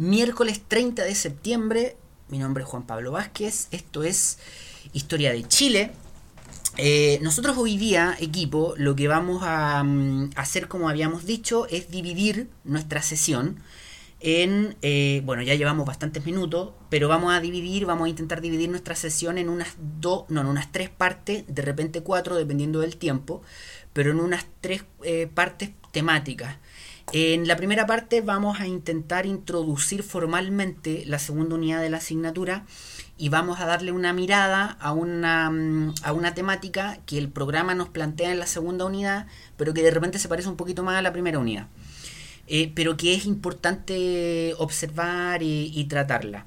Miércoles 30 de septiembre, mi nombre es Juan Pablo Vázquez, esto es Historia de Chile. Eh, nosotros hoy día, equipo, lo que vamos a mm, hacer, como habíamos dicho, es dividir nuestra sesión en, eh, bueno, ya llevamos bastantes minutos, pero vamos a dividir, vamos a intentar dividir nuestra sesión en unas dos, no, en unas tres partes, de repente cuatro, dependiendo del tiempo, pero en unas tres eh, partes temáticas. En la primera parte vamos a intentar introducir formalmente la segunda unidad de la asignatura y vamos a darle una mirada a una, mm, a una temática que el programa nos plantea en la segunda unidad, pero que de repente se parece un poquito más a la primera unidad. Eh, pero que es importante observar y, tratarla.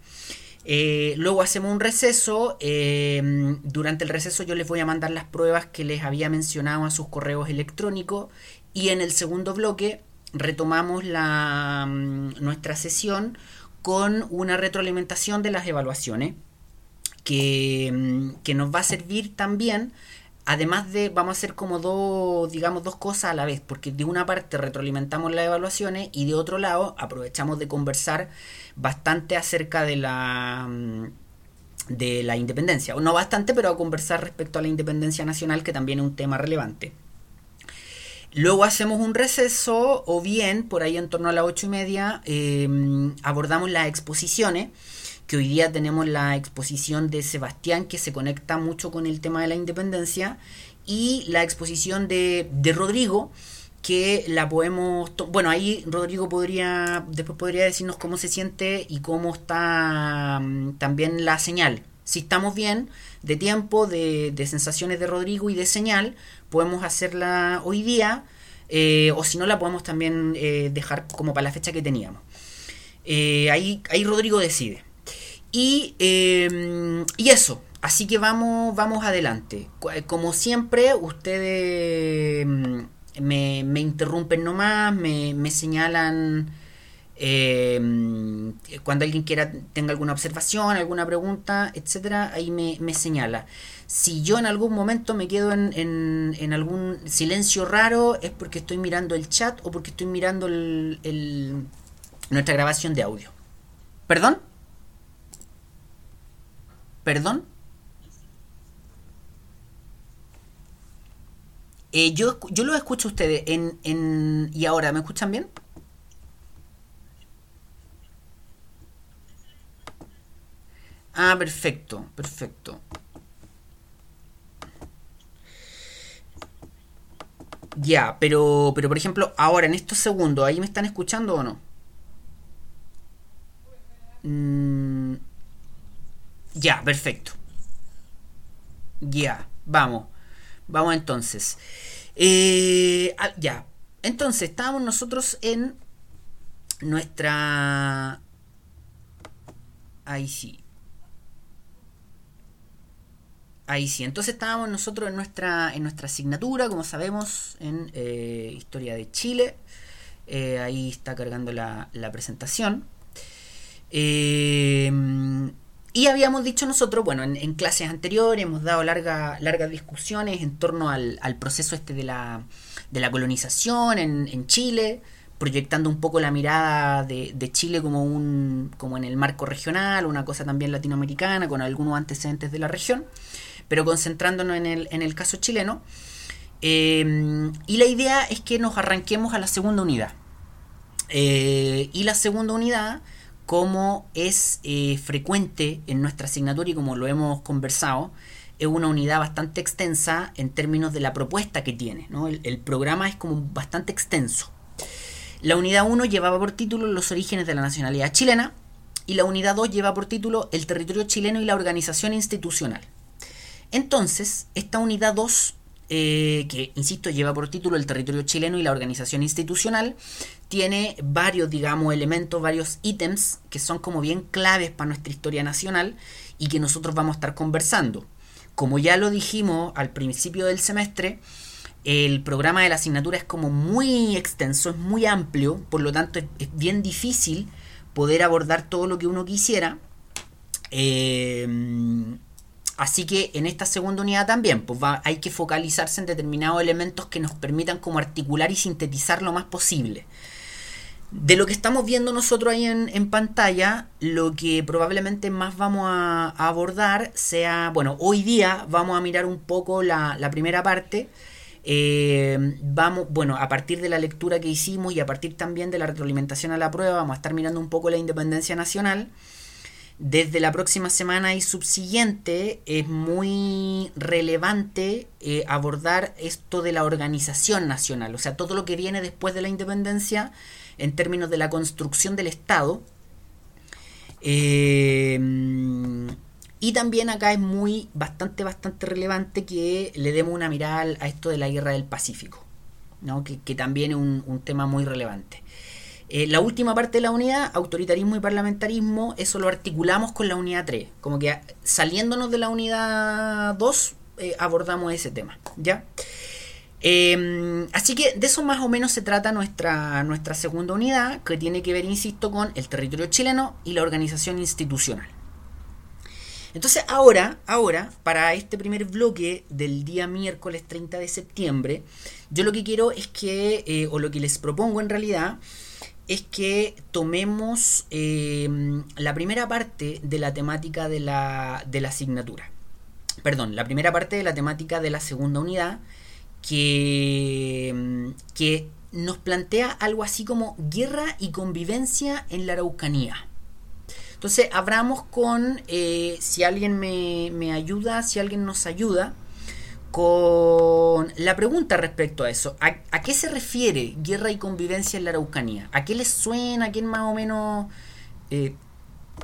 Eh, luego hacemos un receso. Eh, durante el receso yo les voy a mandar las pruebas que les había mencionado a sus correos electrónicos. Y en el segundo bloque retomamos la, mm, nuestra sesión con una retroalimentación de las evaluaciones que, mm, que, nos va a servir también además de vamos a hacer como dos digamos dos cosas a la vez porque de una parte retroalimentamos las evaluaciones y de otro lado aprovechamos de conversar bastante acerca de la mm, de la independencia. No bastante pero a conversar respecto a la independencia nacional que también es un tema relevante Luego hacemos un receso o bien por ahí en torno a las ocho y media em, abordamos las exposiciones, que hoy día tenemos la exposición de Sebastián que se conecta mucho con el tema de la independencia y la exposición de, de Rodrigo que la podemos bueno ahí Rodrigo podría después podría decirnos cómo se siente y cómo está mm, también la señal. Si estamos bien de tiempo, de, sensaciones de Rodrigo y de señal, podemos hacerla hoy día, eh, o si no la podemos también eh, dejar como para la fecha que teníamos. Eh, ahí, ahí Rodrigo decide. Y, em, y eso, así que vamos, vamos adelante. Como siempre, ustedes em, me, me interrumpen nomás, me, me señalan eh, cuando alguien quiera tenga alguna observación, alguna pregunta, etcétera, ahí me, señala. Si yo en algún momento me quedo en, en, algún silencio raro, es porque estoy mirando el chat o porque estoy mirando el, nuestra grabación de audio. ¿Perdón? ¿Perdón? Eh, yo, yo lo escucho a ustedes en, en, y ahora, ¿me escuchan bien? Ah, perfecto, perfecto. Ya, pero, pero por ejemplo, ahora en estos segundos, ¿ahí me están escuchando o no? Mm, ya, perfecto. Ya, vamos. Vamos entonces. Eh, ah, ya. Entonces, estábamos nosotros en nuestra... Ahí sí. Ahí sí, entonces estábamos nosotros en nuestra, en nuestra asignatura, como sabemos, en eh, Historia de Chile. Eh, ahí está cargando la, presentación. Eh, y habíamos dicho nosotros, bueno, en, clases anteriores hemos dado larga, largas discusiones en torno al, proceso este de la, de la colonización en, en, Chile, proyectando un poco la mirada de, de, Chile como, un, como en el marco regional, una cosa también latinoamericana, con algunos antecedentes de la región pero concentrándonos en el, en el caso chileno. Eh, y la idea es que nos arranquemos a la segunda unidad. Eh, y la segunda unidad, como es eh, frecuente en nuestra asignatura y como lo hemos conversado, es una unidad bastante extensa en términos de la propuesta que tiene. El, el, programa es como bastante extenso. La unidad 1 llevaba por título Los orígenes de la nacionalidad chilena y la unidad 2 lleva por título El territorio chileno y la organización institucional. Entonces, esta unidad 2, eh, que insisto lleva por título el territorio chileno y la organización institucional, tiene varios, digamos, elementos, varios ítems que son como bien claves para nuestra historia nacional y que nosotros vamos a estar conversando. Como ya lo dijimos al principio del semestre, el programa de la asignatura es como muy extenso, es muy amplio, por lo tanto es, bien difícil poder abordar todo lo que uno quisiera. Eh, Así que en esta segunda unidad también pues hay que focalizarse en determinados elementos que nos permitan como articular y sintetizar lo más posible. De lo que estamos viendo nosotros ahí en, pantalla, lo que probablemente más vamos a, abordar sea, bueno, hoy día vamos a mirar un poco la, primera parte. Eh, vamos, bueno, a partir de la lectura que hicimos y a partir también de la retroalimentación a la prueba, vamos a estar mirando un poco la independencia nacional. Desde la próxima semana y subsiguiente es muy relevante eh, abordar esto de la organización nacional, o sea, todo lo que viene después de la independencia en términos de la construcción del Estado. Eh, y también acá es muy, bastante, bastante relevante que le demos una mirada a esto de la guerra del Pacífico, ¿no? que, también es un, tema muy relevante. Eh, la última parte de la unidad, autoritarismo y parlamentarismo, eso lo articulamos con la unidad 3. Como que saliéndonos de la unidad 2, eh, abordamos ese tema. ¿Ya? Em, así que de eso más o menos se trata nuestra, nuestra segunda unidad, que tiene que ver, insisto, con el territorio chileno y la organización institucional. Entonces ahora, ahora, para este primer bloque del día miércoles 30 de septiembre, yo lo que quiero es que, eh, o lo que les propongo en realidad, es que tomemos em, la primera parte de la temática de la, de la asignatura. Perdón, la primera parte de la temática de la segunda unidad, que, que nos plantea algo así como guerra y convivencia en la Araucanía. Entonces, abramos con, eh, si alguien me, ayuda, si alguien nos ayuda, con la pregunta respecto a eso. ¿A, qué se refiere guerra y convivencia en la Araucanía? ¿A qué les suena? ¿A quién más o menos eh,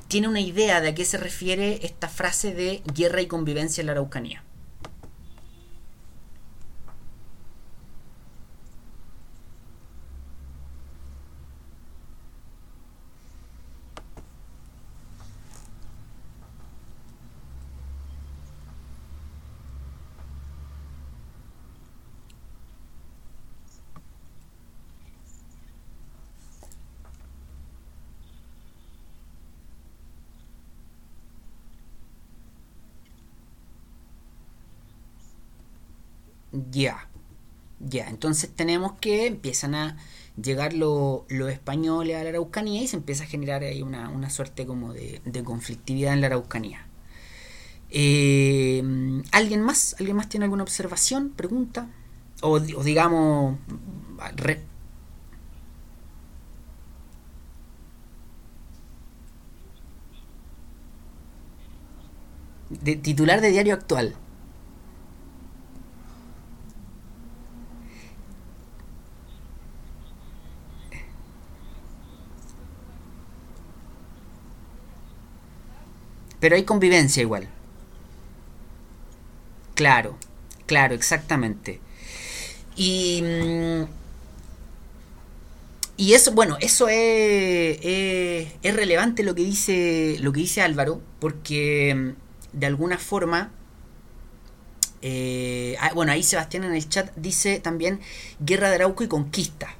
tiene una idea de a qué se refiere esta frase de guerra y convivencia en la Araucanía? Ya. Ya, entonces tenemos que empiezan a llegar los españoles a la Araucanía y se empieza a generar ahí una, suerte como de, conflictividad en la Araucanía. Eh, ¿Alguien más? ¿Alguien más tiene alguna observación? ¿Pregunta? O, digamos... de titular de diario actual. Pero hay convivencia igual. Claro, claro, exactamente. Y, mm, y eso, bueno, eso es, es, relevante lo que dice lo que dice Álvaro, porque mm, de alguna forma eh, ah, bueno, ahí Sebastián en el chat dice también guerra de Arauco y conquista.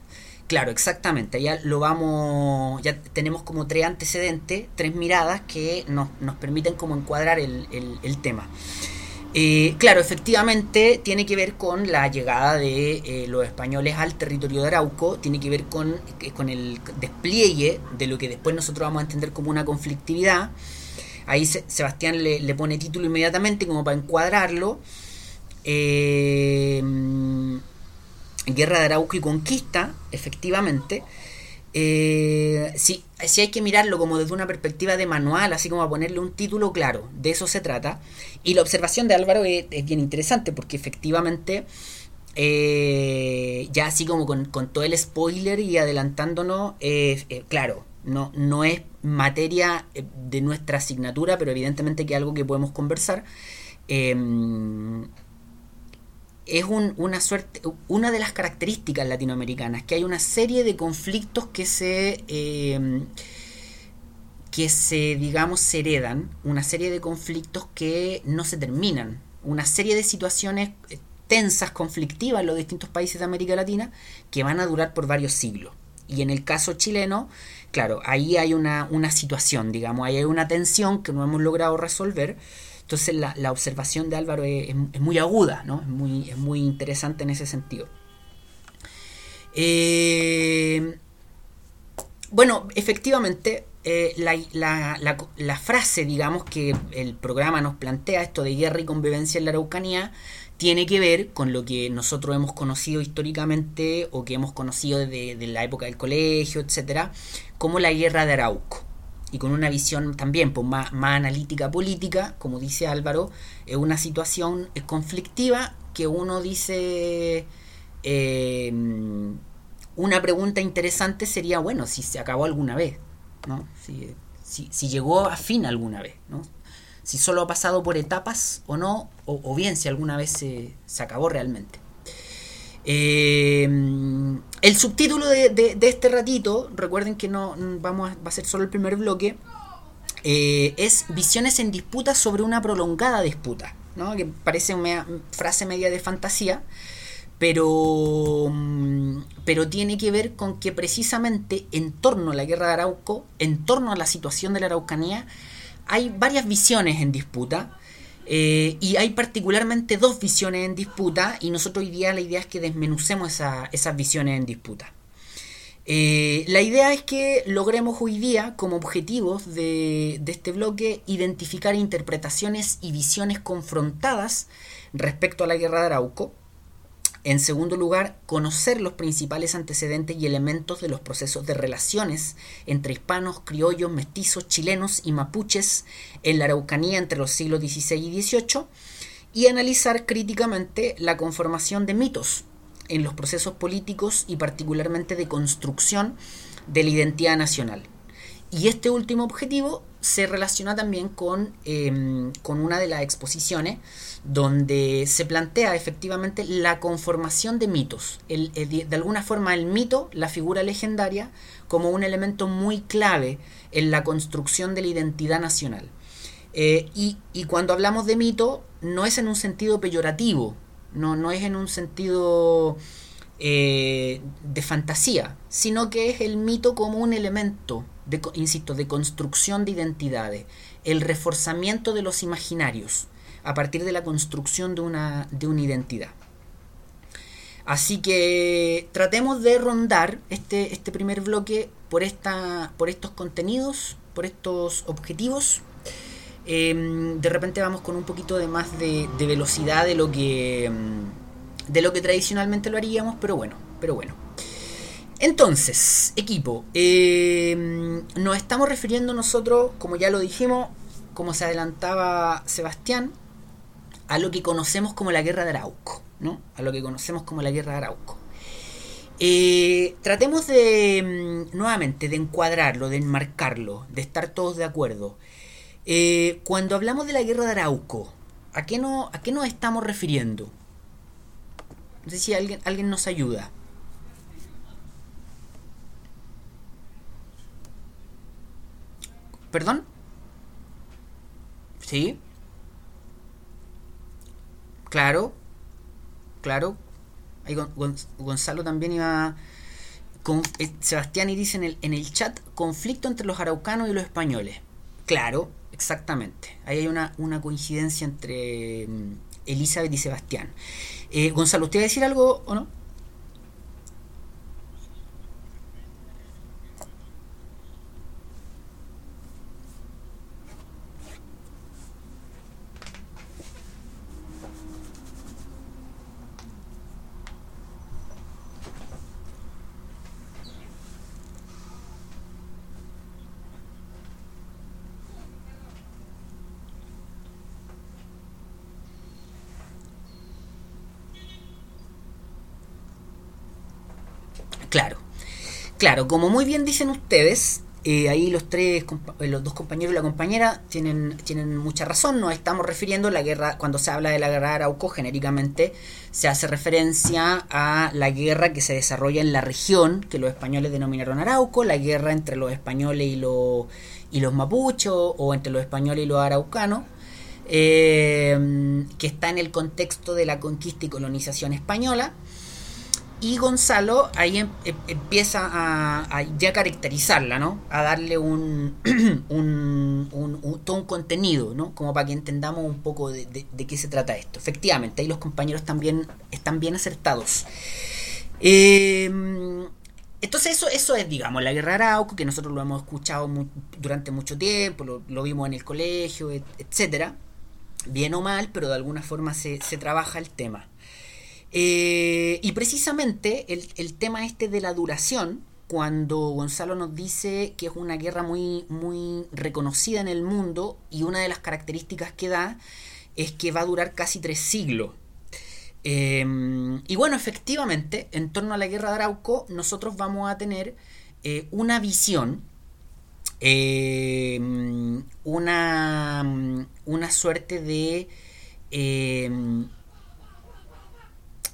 Claro, exactamente. Ya lo vamos, ya tenemos como tres antecedentes, tres miradas que nos, permiten como encuadrar el, tema. Eh, claro, efectivamente tiene que ver con la llegada de eh, los españoles al territorio de Arauco, tiene que ver con, eh, con el despliegue de lo que después nosotros vamos a entender como una conflictividad. Ahí Sebastián le, le, pone título inmediatamente como para encuadrarlo. Eh, Guerra de Arauco y Conquista, efectivamente, eh, sí, hay que mirarlo como desde una perspectiva de manual, así como a ponerle un título claro, de eso se trata. Y la observación de Álvaro es, bien interesante porque efectivamente, eh, ya así como con, todo el spoiler y adelantándonos, eh, claro, no, no es materia de nuestra asignatura, pero evidentemente que es algo que podemos conversar es una suerte, una de las características latinoamericanas, que hay una serie de conflictos que se, em, que se, digamos, se heredan, una serie de conflictos que no se terminan, una serie de situaciones eh, tensas, conflictivas en los distintos países de América Latina, que van a durar por varios siglos. Y en el caso chileno, claro, ahí hay una, una situación, digamos, ahí hay una tensión que no hemos logrado resolver entonces la, observación de Álvaro es, muy aguda, ¿no? es, muy, es muy interesante en ese sentido. Eh, bueno, efectivamente, eh, la, frase, digamos, que el programa nos plantea, esto de guerra y convivencia en la Araucanía, tiene que ver con lo que nosotros hemos conocido históricamente o que hemos conocido desde la época del colegio, etcétera, como la guerra de Arauco. Y con una visión también pues, más, analítica política, como dice Álvaro, es una situación conflictiva que uno dice. Eh, una pregunta interesante sería, bueno, si se acabó alguna vez, ¿no? Si, si llegó a fin alguna vez, ¿no? Si solo ha pasado por etapas o no, o, bien si alguna vez se, acabó realmente. Eh, el subtítulo de, este ratito, recuerden que no vamos va a ser solo el primer bloque, eh, es Visiones en disputa sobre una prolongada disputa, ¿no? que parece una frase media de fantasía, pero, mm, pero tiene que ver con que precisamente en torno a la guerra de Arauco, en torno a la situación de la Araucanía, hay varias visiones en disputa. Eh, y hay particularmente dos visiones en disputa y nosotros hoy día la idea es que desmenucemos esas visiones en disputa. Eh, la idea es que logremos hoy día, como objetivos de, de, este bloque, identificar interpretaciones y visiones confrontadas respecto a la guerra de Arauco, en segundo lugar, conocer los principales antecedentes y elementos de los procesos de relaciones entre hispanos, criollos, mestizos, chilenos y mapuches en la Araucanía entre los siglos XVI y XVIII y analizar críticamente la conformación de mitos en los procesos políticos y particularmente de construcción de la identidad nacional. Y este último objetivo se relaciona también con, em, con una de las exposiciones donde se plantea efectivamente la conformación de mitos. de alguna forma el mito, la figura legendaria, como un elemento muy clave en la construcción de la identidad nacional. Eh, y, cuando hablamos de mito, no es en un sentido peyorativo, no, no es en un sentido eh, de fantasía, sino que es el mito como un elemento, de, insisto, de construcción de identidades, el reforzamiento de los imaginarios a partir de la construcción de una, de una identidad. Así que tratemos de rondar este, este primer bloque por, esta, por estos contenidos, por estos objetivos. Em, de repente vamos con un poquito de más de, velocidad de lo que em, de lo que tradicionalmente lo haríamos, pero bueno, pero bueno. Entonces, equipo, em, nos estamos refiriendo nosotros, como ya lo dijimos, como se adelantaba Sebastián, a lo que conocemos como la guerra de Arauco, ¿no? A lo que conocemos como la guerra de Arauco. Eh, tratemos de, mm, nuevamente, de encuadrarlo, de enmarcarlo, de estar todos de acuerdo. Eh, cuando hablamos de la guerra de Arauco, ¿a qué, no, ¿a qué nos estamos refiriendo? Sé si alguien, alguien nos ayuda. ¿Perdón? ¿Sí? Claro, claro. Ahí Gonzalo también iba. Con, eh, Sebastián y dice en el, en el chat: conflicto entre los araucanos y los españoles. Claro, exactamente. Ahí hay una, una coincidencia entre mm, Elizabeth y Sebastián. Eh, Gonzalo, ¿usted va a decir algo o no? Claro, claro, como muy bien dicen ustedes, eh, ahí los tres, eh, los dos compañeros y la compañera tienen, tienen mucha razón. Nos estamos refiriendo a la guerra, cuando se habla de la guerra de Arauco, genéricamente se hace referencia a la guerra que se desarrolla en la región que los españoles denominaron Arauco, la guerra entre los españoles y los, y los mapuchos o entre los españoles y los araucanos. Eh, que está en el contexto de la conquista y colonización española y Gonzalo ahí em, em, empieza a, ya caracterizarla, ¿no? A darle un, un, todo un contenido, ¿no? Como para que entendamos un poco de, qué se trata esto. Efectivamente, ahí los compañeros también están bien acertados. Em, entonces eso, eso es, digamos, la guerra Arauco, que nosotros lo hemos escuchado durante mucho tiempo, lo, vimos en el colegio, etcétera, bien o mal, pero de alguna forma se, trabaja el tema. Eh, y precisamente el, tema este de la duración, cuando Gonzalo nos dice que es una guerra muy, muy reconocida en el mundo y una de las características que da es que va a durar casi tres siglos. Em, y bueno, efectivamente, en torno a la guerra de Arauco, nosotros vamos a tener eh, una visión, em, una, una suerte de, em,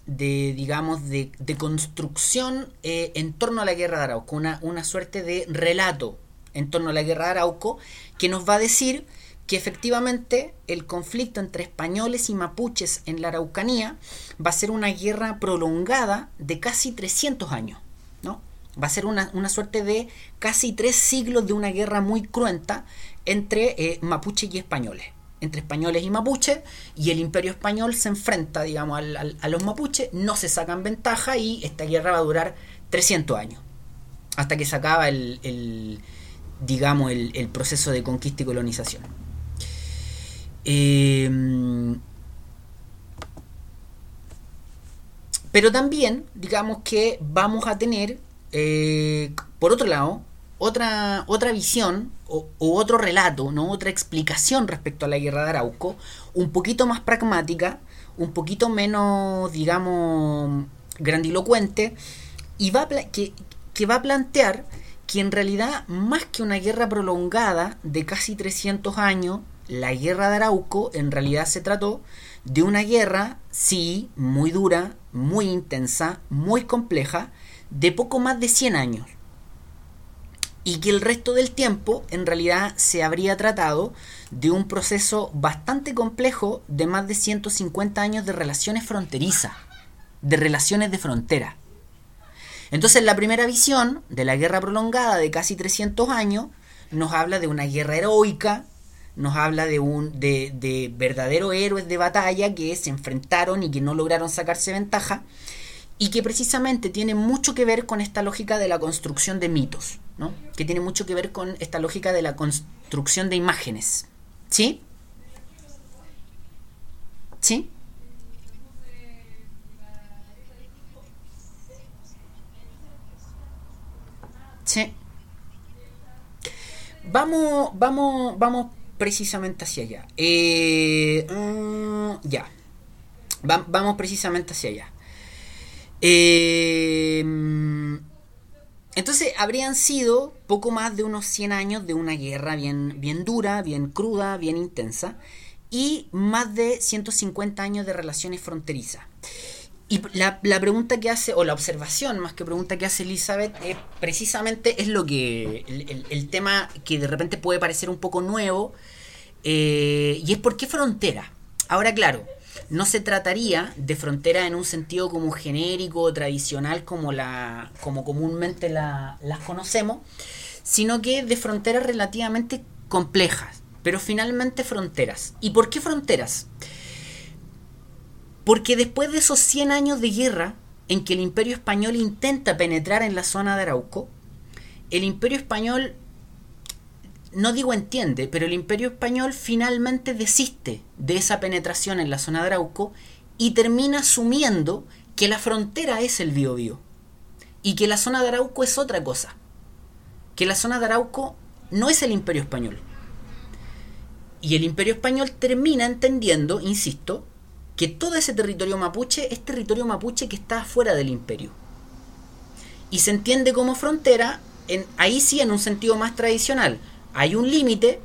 de digamos, de, construcción eh, en torno a la guerra de Arauco, una, una suerte de relato en torno a la guerra de Arauco, que nos va a decir que efectivamente el conflicto entre españoles y mapuches en la Araucanía va a ser una guerra prolongada de casi 300 años, ¿no? Va a ser una, suerte de casi tres siglos de una guerra muy cruenta entre eh, mapuches y españoles, entre españoles y mapuches, y el imperio español se enfrenta, digamos, a los mapuches, no se sacan ventaja y esta guerra va a durar 300 años, hasta que se acaba el, digamos, el proceso de conquista y colonización. Em, pero también, digamos que vamos a tener, eh, por otro lado, otra, otra visión o, otro relato, ¿no? otra explicación respecto a la guerra de Arauco, un poquito más pragmática, un poquito menos, digamos, grandilocuente, y va que, que va a plantear que en realidad, más que una guerra prolongada de casi 300 años, la guerra de Arauco en realidad se trató de una guerra, sí, muy dura, muy intensa, muy compleja, de poco más de 100 años. Y que el resto del tiempo en realidad se habría tratado de un proceso bastante complejo de más de 150 años de relaciones fronterizas, de relaciones de frontera. Entonces la primera visión de la guerra prolongada de casi 300 años nos habla de una guerra heroica, nos habla de un de, de verdaderos héroes de batalla que se enfrentaron y que no lograron sacarse ventaja y que precisamente tiene mucho que ver con esta lógica de la construcción de mitos, ¿no? Que tiene mucho que ver con esta lógica de la construcción de imágenes. ¿Sí? ¿Sí? Sí. Vamos, vamos, vamos precisamente hacia allá. Eh, mm, ya. vamos precisamente hacia allá. Eh, entonces habrían sido poco más de unos 100 años de una guerra bien, bien dura, bien cruda, bien intensa, y más de 150 años de relaciones fronterizas. Y la, pregunta que hace, o la observación más que pregunta que hace Elizabeth, es precisamente es lo que. El, tema que de repente puede parecer un poco nuevo. Eh, y es por qué frontera. Ahora, claro, no se trataría de frontera en un sentido como genérico o tradicional como, la, como comúnmente las conocemos, sino que de fronteras relativamente complejas, pero finalmente fronteras. ¿Y por qué fronteras? Porque después de esos 100 años de guerra en que el imperio español intenta penetrar en la zona de Arauco, el imperio español, no digo entiende, pero el imperio español finalmente desiste de esa penetración en la zona de Arauco y termina asumiendo que la frontera es el Biobío y que la zona de Arauco es otra cosa, que la zona de Arauco no es el imperio español. Y el imperio español termina entendiendo, insisto, que todo ese territorio mapuche es territorio mapuche que está fuera del imperio. Y se entiende como frontera, en, ahí sí en un sentido más tradicional. Hay un límite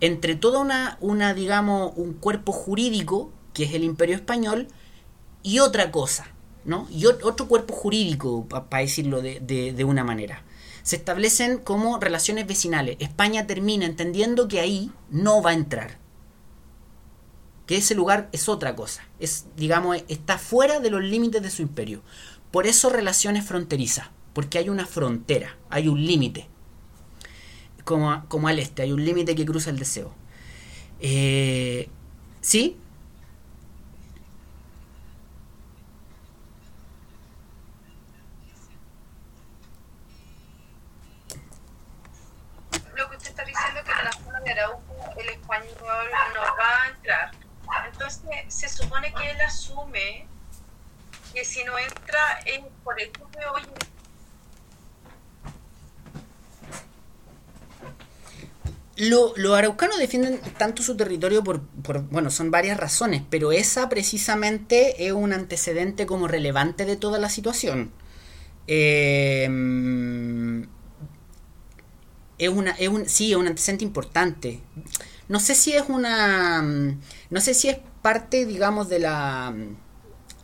entre toda una, una, digamos, un cuerpo jurídico, que es el imperio español, y otra cosa, ¿no? Y otro cuerpo jurídico, para decirlo de, de una manera. Se establecen como relaciones vecinales. España termina entendiendo que ahí no va a entrar que ese lugar es otra cosa, es digamos está fuera de los límites de su imperio. Por eso relaciones fronterizas, porque hay una frontera, hay un límite como, como al este. Hay un límite que cruza el deseo. Eh, ¿Sí? Lo que usted está diciendo es que en la zona de Arauco el español no va a entrar. Entonces se supone que él asume que si no entra es por el de hoy los araucanos defienden tanto su territorio por, bueno, son varias razones, pero esa precisamente es un antecedente como relevante de toda la situación. Em, es una, es un, sí, es un antecedente importante. No sé si es una, no sé si es parte, digamos, de la,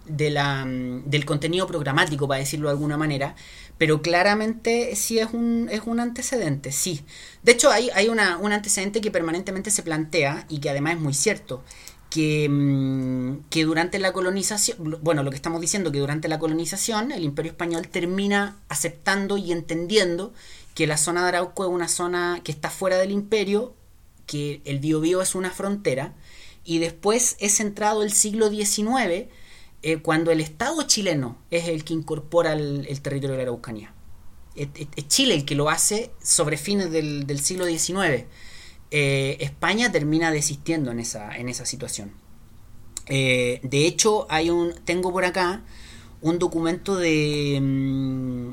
de la, del contenido programático, para decirlo de alguna manera, pero claramente sí es un, es un antecedente, sí. De hecho, hay, hay una, un antecedente que permanentemente se plantea y que además es muy cierto. Que, mm, que, durante la colonización, bueno, lo que estamos diciendo, que durante la colonización el imperio español termina aceptando y entendiendo que la zona de Arauco es una zona que está fuera del imperio, que el Biobío es una frontera, y después es entrado el siglo XIX eh, cuando el Estado chileno es el que incorpora el, territorio de la Araucanía. Es, Chile el que lo hace sobre fines del, siglo XIX. Eh, España termina desistiendo en esa, en esa situación. Eh, de hecho, hay un, tengo por acá un documento de mm,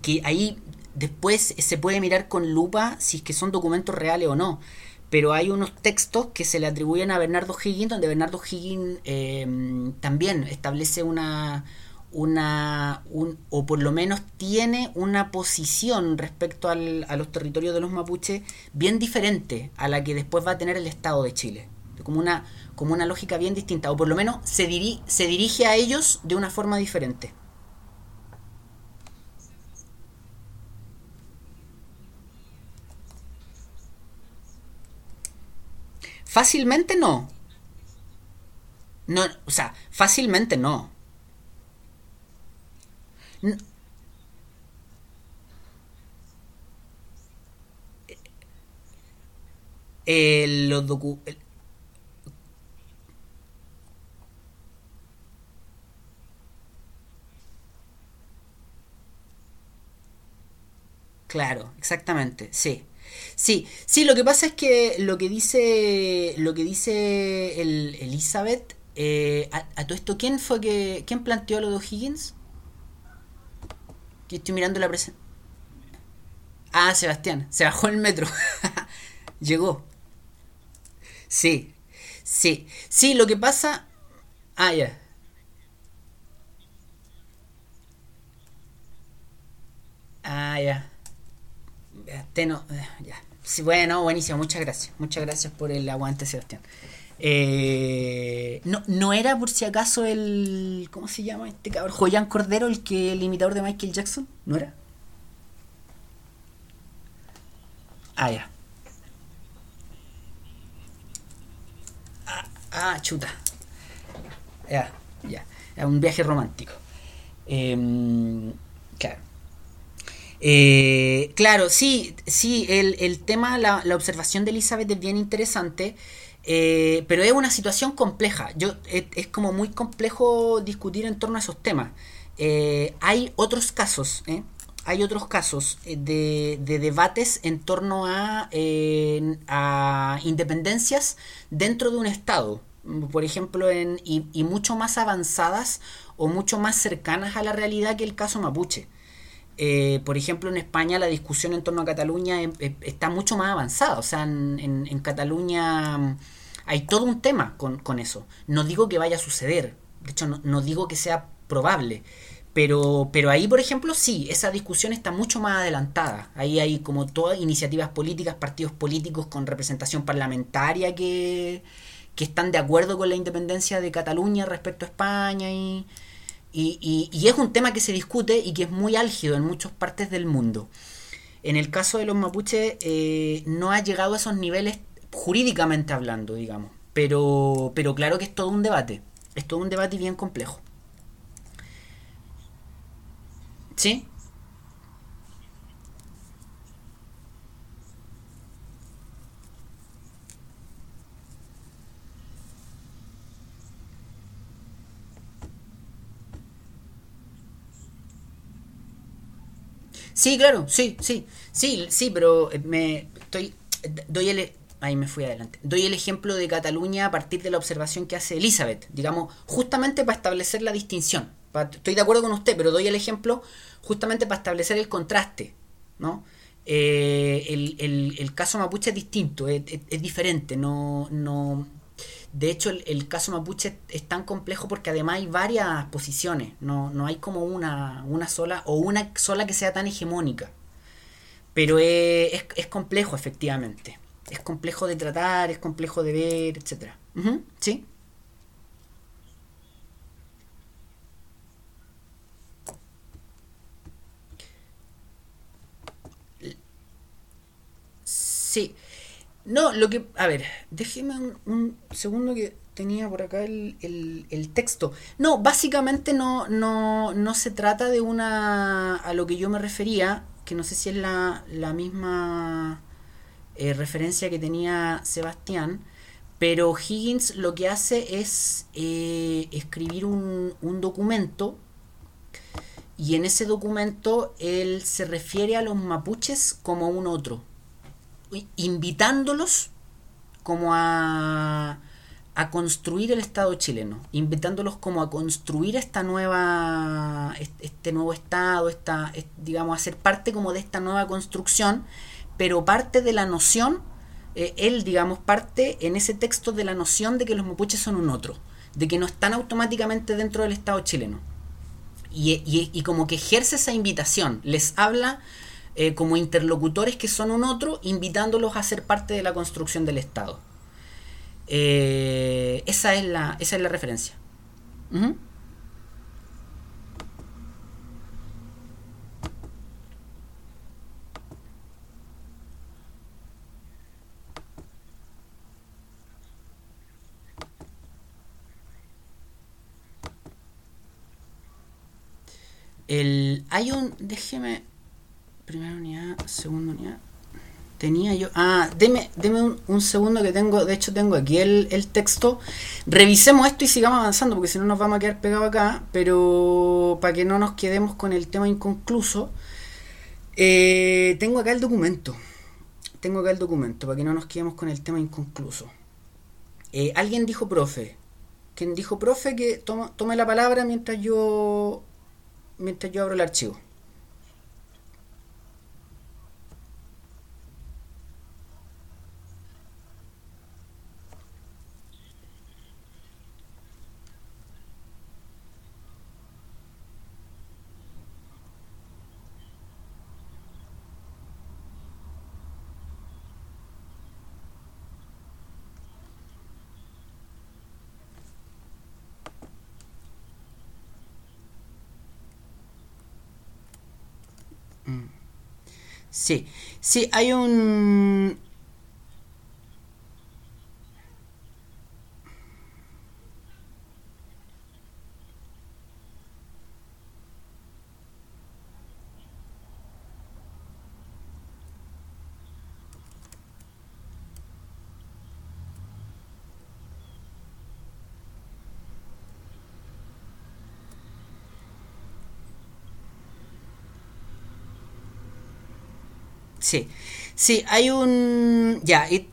que ahí después se puede mirar con lupa si es que son documentos reales o no pero hay unos textos que se le atribuyen a Bernardo Higgins, donde Bernardo Higgins em, también establece una, una o por lo menos tiene una posición respecto al, a los territorios de los mapuches bien diferente a la que después va a tener el Estado de Chile. Como una, como una lógica bien distinta, o por lo menos se, se dirige a ellos de una forma diferente. Fácilmente no. No, o sea, fácilmente no. los docu Claro, exactamente, sí. Sí, sí, lo que pasa es que lo que dice, lo que dice el, Elizabeth, eh, a, todo esto, ¿quién fue que, quién planteó lo de O'Higgins? Que estoy mirando la presentación. Ah, Sebastián, se bajó el metro. Llegó. Sí, sí, sí, lo que pasa... Ah, ya. Ah, ya. Teno, eh, ya. Sí, bueno, buenísimo, muchas gracias. Muchas gracias por el aguante, Sebastián. Eh, no, no era por si acaso el. ¿Cómo se llama este cabrón? Joyan Cordero, el que el imitador de Michael Jackson, ¿no era? Ah, ya. Ah, ah chuta. Ya, ya. Un viaje romántico. Claro. Eh, claro, sí, sí, el, tema, la, observación de Elizabeth es bien interesante, eh, pero es una situación compleja. Yo, es, como muy complejo discutir en torno a esos temas. Eh, hay otros casos, hay otros casos de, debates en torno a, a, independencias dentro de un Estado, por ejemplo, en, y, y mucho más avanzadas o mucho más cercanas a la realidad que el caso mapuche. Eh, por ejemplo, en España la discusión en torno a Cataluña em, em, está mucho más avanzada. O sea, en, Cataluña mm, hay todo un tema con, eso. No digo que vaya a suceder, de hecho no, digo que sea probable. Pero, pero ahí, por ejemplo, sí, esa discusión está mucho más adelantada. Ahí hay como todas iniciativas políticas, partidos políticos con representación parlamentaria que, que están de acuerdo con la independencia de Cataluña respecto a España y, y, y, es un tema que se discute y que es muy álgido en muchas partes del mundo. En el caso de los mapuches eh, no ha llegado a esos niveles jurídicamente hablando, digamos. Pero, pero claro que es todo un debate. Es todo un debate bien complejo. ¿Sí? Sí, claro, sí, sí, sí, sí, pero me estoy, doy el, ahí me fui adelante. Doy el ejemplo de Cataluña a partir de la observación que hace Elizabeth, digamos, justamente para establecer la distinción. estoy de acuerdo con usted, pero doy el ejemplo justamente para establecer el contraste, ¿no? Eh, el, caso mapuche es distinto, es, diferente, no, no, de hecho, el, caso mapuche es tan complejo porque además hay varias posiciones, no, no hay como una, una sola o una sola que sea tan hegemónica. Pero es, es complejo, efectivamente es complejo de tratar, es complejo de ver, etc. ¿Sí? Sí. No, lo que... A ver, déjeme un, segundo que tenía por acá el, el, texto. No, básicamente no, no, no se trata de una... a lo que yo me refería, que no sé si es la, la misma eh, referencia que tenía Sebastián, pero Higgins lo que hace es eh, escribir un, documento y en ese documento él se refiere a los mapuches como un otro, invitándolos como a, a construir el Estado chileno, invitándolos como a construir esta nueva, este nuevo Estado, esta, digamos, a ser parte como de esta nueva construcción pero parte de la noción, eh, él, digamos, parte en ese texto de la noción de que los mapuches son un otro, de que no están automáticamente dentro del Estado chileno. Y, como que ejerce esa invitación, les habla eh, como interlocutores que son un otro, invitándolos a ser parte de la construcción del Estado. Eh, esa, es la, esa es la referencia. El, hay un, déjeme, primera unidad, segunda unidad. Tenía yo, ah, deme, deme un, segundo que tengo, de hecho tengo aquí el, el, texto. Revisemos esto y sigamos avanzando, porque si no nos vamos a quedar pegados acá, pero para que no nos quedemos con el tema inconcluso, eh, tengo acá el documento. Tengo acá el documento, para que no nos quedemos con el tema inconcluso. Eh, alguien dijo profe. Quien dijo profe que tome la palabra mientras yo mientras yo abro el archivo. Sí, sí, hay un... Sí, sí, hay un... Ya, y,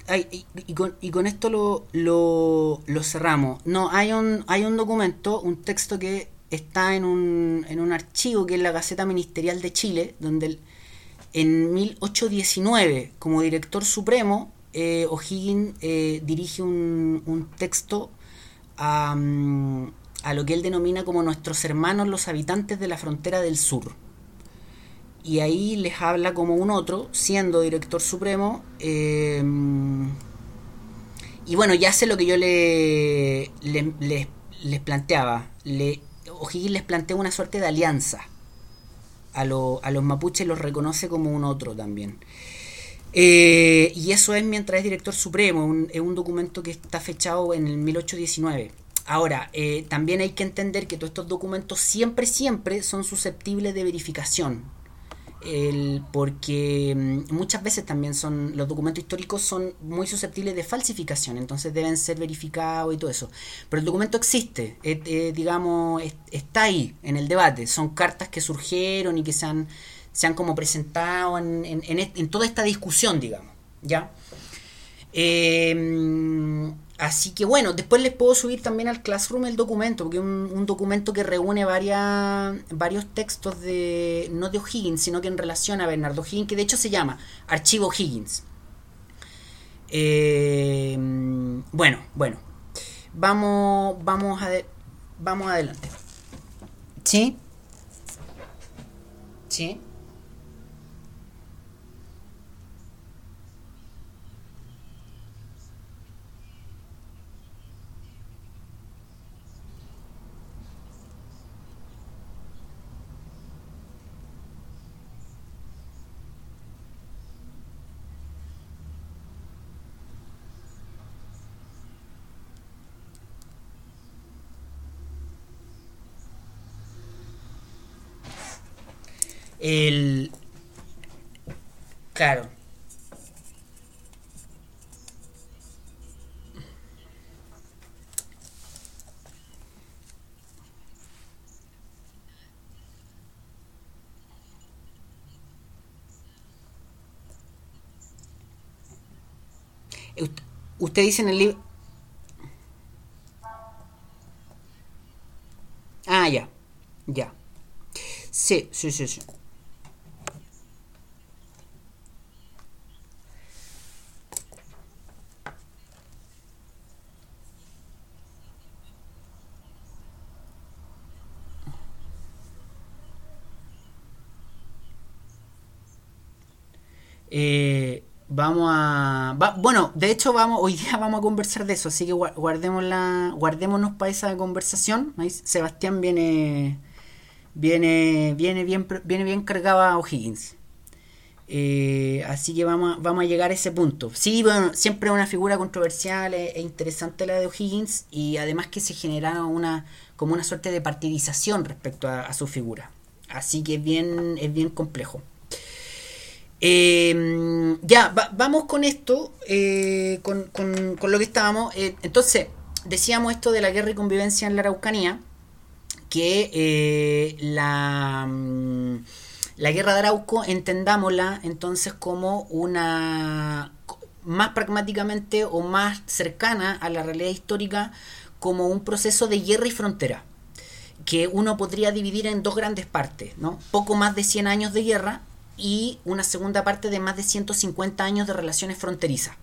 con, y con, esto lo, lo, cerramos. No, hay un, hay un documento, un texto que está en un, en un archivo que es la Gaceta Ministerial de Chile, donde en 1819, como director supremo, eh, O'Higgins eh, dirige un, un texto a, mm, a lo que él denomina como nuestros hermanos los habitantes de la frontera del sur y ahí les habla como un otro, siendo director supremo. Eh, y bueno, ya sé lo que yo le, les planteaba. Le, les plantea una suerte de alianza. A, a los mapuches los reconoce como un otro también. Eh, y eso es mientras es director supremo, es un documento que está fechado en el 1819. Ahora, eh, también hay que entender que todos estos documentos siempre, siempre son susceptibles de verificación el, porque mm, muchas veces también son los documentos históricos son muy susceptibles de falsificación, entonces deben ser verificados y todo eso. Pero el documento existe, digamos, está ahí en el debate, son cartas que surgieron y que se han, se han como presentado en, en, en, toda esta discusión, digamos. ¿Ya? Eh, así que bueno, después les puedo subir también al Classroom el documento, porque es un, documento que reúne varios textos de, no de O'Higgins, sino que en relación a Bernardo Higgins, que de hecho se llama Archivo Higgins. Eh, bueno, bueno, vamos, vamos, a, vamos adelante. ¿Sí? ¿Sí? El. Claro. Usted dice en el libro... Ah, ya. Ya. Sí, sí, sí, sí. Eh, vamos a. bueno, de hecho, vamos hoy día vamos a conversar de eso, así que guardemos la, guardémonos para esa conversación. Sebastián viene. Viene, viene, bien, viene bien cargado a O'Higgins. Eh, así que vamos a, vamos a llegar a ese punto. Sí, bueno, siempre una figura controversial e, e, interesante la de O'Higgins y además que se genera una como una suerte de partidización respecto a, su figura. Así que bien, es bien complejo. Eh, ya, vamos con esto, eh, con, con, lo que estábamos. Eh, entonces, decíamos esto de la guerra y convivencia en la Araucanía, que eh, la, mm, la guerra de Arauco, entendámosla entonces como una, más pragmáticamente o más cercana a la realidad histórica, como un proceso de guerra y frontera que uno podría dividir en dos grandes partes, ¿no? Poco más de 100 años de guerra y una segunda parte de más de 150 años de relaciones fronterizas.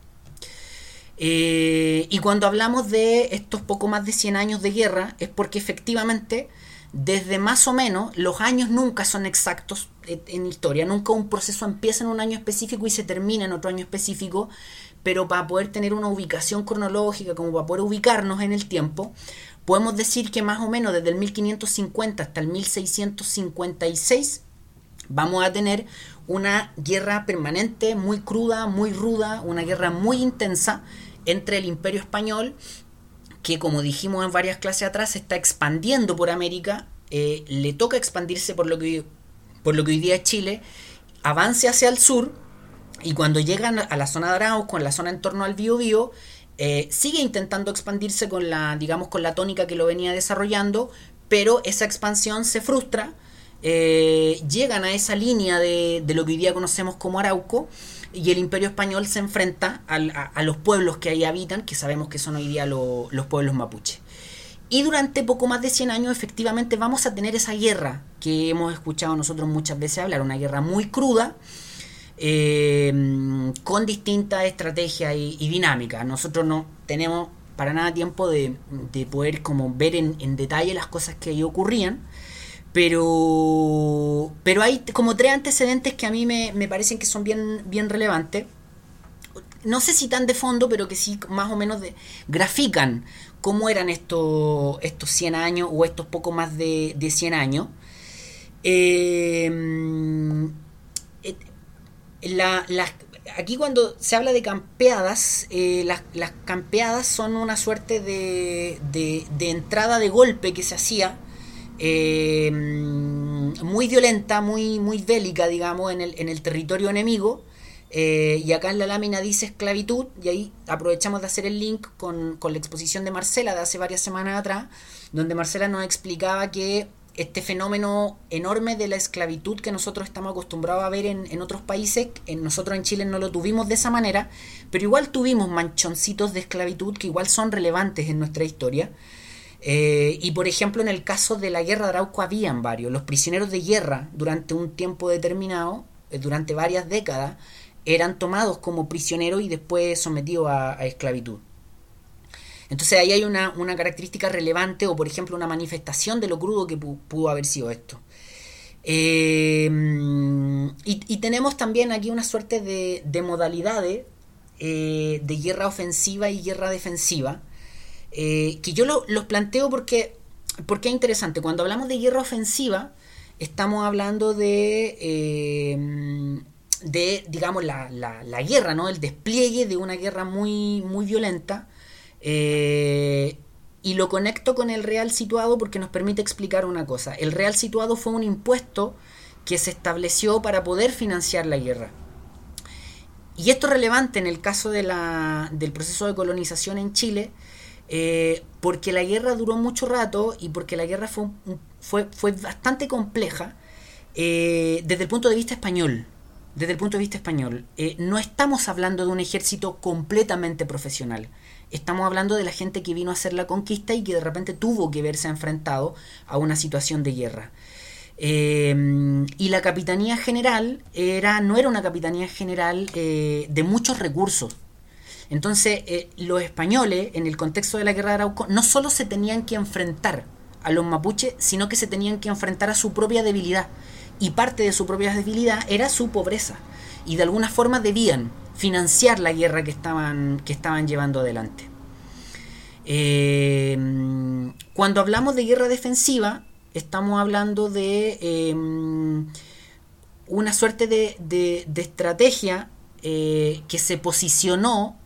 Eh, y cuando hablamos de estos poco más de 100 años de guerra es porque efectivamente desde más o menos los años nunca son exactos en historia, nunca un proceso empieza en un año específico y se termina en otro año específico, pero para poder tener una ubicación cronológica, como para poder ubicarnos en el tiempo, podemos decir que más o menos desde el 1550 hasta el 1656 vamos a tener una guerra permanente, muy cruda, muy ruda, una guerra muy intensa entre el imperio español, que como dijimos en varias clases atrás, está expandiendo por América, eh, le toca expandirse por lo, que, por lo que hoy día es Chile, avance hacia el sur, y cuando llegan a la zona de Arauco, en la zona en torno al Biobío, eh, sigue intentando expandirse con la, digamos, con la tónica que lo venía desarrollando, pero esa expansión se frustra eh, llegan a esa línea de, lo que hoy día conocemos como Arauco y el imperio español se enfrenta a, los pueblos que ahí habitan, que sabemos que son hoy día los pueblos mapuche. Y durante poco más de 100 años efectivamente vamos a tener esa guerra que hemos escuchado nosotros muchas veces hablar, una guerra muy cruda, eh, con distintas estrategias y, dinámicas. Nosotros no tenemos para nada tiempo de, poder como ver en, en, detalle las cosas que ahí ocurrían. Pero, pero hay como tres antecedentes que a mí me, parecen que son bien, bien relevantes. No sé si tan de fondo, pero que sí más o menos grafican cómo eran estos, estos 100 años o estos poco más de, de 100 años. Eh, aquí cuando se habla de campeadas, eh, las, las, campeadas son una suerte de, de, de, entrada de golpe que se hacía eh, muy violenta, muy, muy bélica, digamos, en el, en el territorio enemigo. Eh, y acá en la lámina dice esclavitud, y ahí aprovechamos de hacer el link con, la exposición de Marcela de hace varias semanas atrás, donde Marcela nos explicaba que este fenómeno enorme de la esclavitud que nosotros estamos acostumbrados a ver en, otros países, en nosotros en Chile no lo tuvimos de esa manera, pero igual tuvimos manchoncitos de esclavitud que igual son relevantes en nuestra historia. Eh, y por ejemplo, en el caso de la guerra de Arauco habían varios. Los prisioneros de guerra, durante un tiempo determinado, eh, durante varias décadas, eran tomados como prisioneros y después sometidos a esclavitud. Entonces ahí hay una, característica relevante o por ejemplo una manifestación de lo crudo que pudo haber sido esto. Eh, y, tenemos también aquí una suerte de, modalidades de guerra ofensiva y guerra defensiva, eh, que yo los planteo porque, porque es interesante. Cuando hablamos de guerra ofensiva, estamos hablando de, de digamos, la, la, guerra, ¿no? el despliegue de una guerra muy, muy violenta eh, y lo conecto con el real situado porque nos permite explicar una cosa. El real situado fue un impuesto que se estableció para poder financiar la guerra. Y esto es relevante en el caso de la, del proceso de colonización en Chile, eh, porque la guerra duró mucho rato y porque la guerra fue, fue, bastante compleja eh, desde el punto de vista español. Desde el punto de vista español, no estamos hablando de un ejército completamente profesional. Estamos hablando de la gente que vino a hacer la conquista y que de repente tuvo que verse enfrentado a una situación de guerra. Eh, y la capitanía general era, no era una capitanía general eh, de muchos recursos. Entonces, eh, los españoles, en el contexto de la guerra de Arauco, no solo se tenían que enfrentar a los mapuches, sino que se tenían que enfrentar a su propia debilidad. Y parte de su propia debilidad era su pobreza. Y de alguna forma debían financiar la guerra que estaban, que estaban llevando adelante. Eh, cuando hablamos de guerra defensiva, estamos hablando de eh, una suerte de, estrategia eh, que se posicionó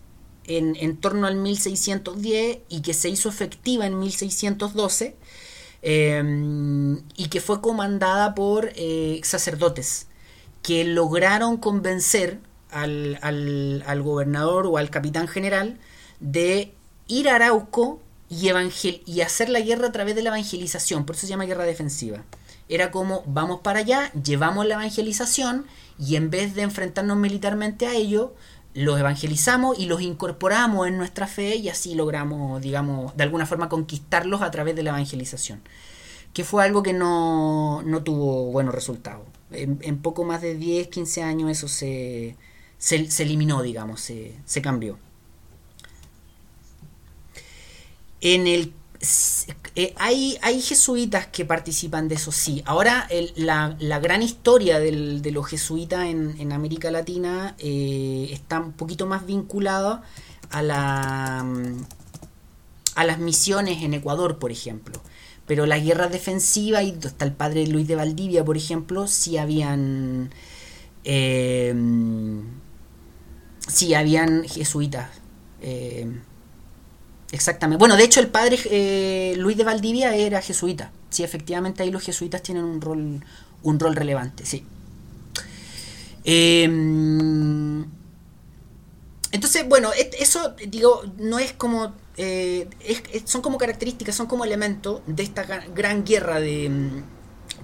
en, torno al 1610 y que se hizo efectiva en 1612 y que fue comandada por sacerdotes que lograron convencer al, al, al, gobernador o al capitán general de ir a Arauco y, y hacer la guerra a través de la evangelización, por eso se llama guerra defensiva. Era como vamos para allá, llevamos la evangelización y en vez de enfrentarnos militarmente a ello, los evangelizamos y los incorporamos en nuestra fe y así logramos, digamos, de alguna forma conquistarlos a través de la evangelización. Que fue algo que no, no tuvo buenos resultados. En, poco más de 10, 15 años eso se, se, eliminó, digamos, se, se cambió. En el eh, hay, jesuitas que participan de eso, sí. Ahora, la, gran historia de los jesuitas en, América Latina eh, está un poquito más vinculada a, la, a las misiones en Ecuador, por ejemplo. Pero las guerras defensivas, y está el padre Luis de Valdivia, por ejemplo, sí habían. Eh, Sí, habían jesuitas. Eh, exactamente. Bueno, de hecho el padre eh, Luis de Valdivia era jesuita. Sí, efectivamente ahí los jesuitas tienen un rol, un rol relevante, sí. Em, entonces, bueno, eso, digo, no es como... Eh, son como características, son como elementos de esta gran guerra de,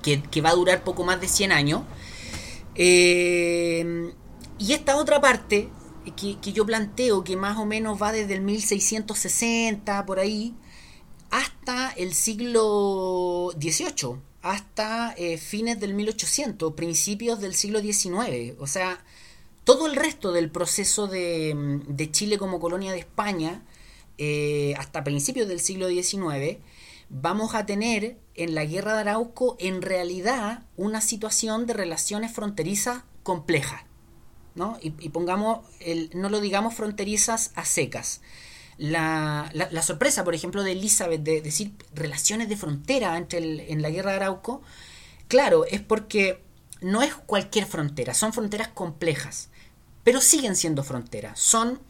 que, que va a durar poco más de 100 años. y esta otra parte que, yo planteo que más o menos va desde el 1660 por ahí hasta el siglo XVIII, hasta eh, fines del 1800, principios del siglo XIX. O sea, todo el resto del proceso de, Chile como colonia de España, eh, hasta principios del siglo XIX, vamos a tener en la guerra de Arauco en realidad una situación de relaciones fronterizas complejas. Y, pongamos, no lo digamos fronterizas a secas. La, la, sorpresa, por ejemplo, de Elizabeth de decir relaciones de frontera entre en la guerra de Arauco, claro, es porque no es cualquier frontera, son fronteras complejas, pero siguen siendo fronteras. Son,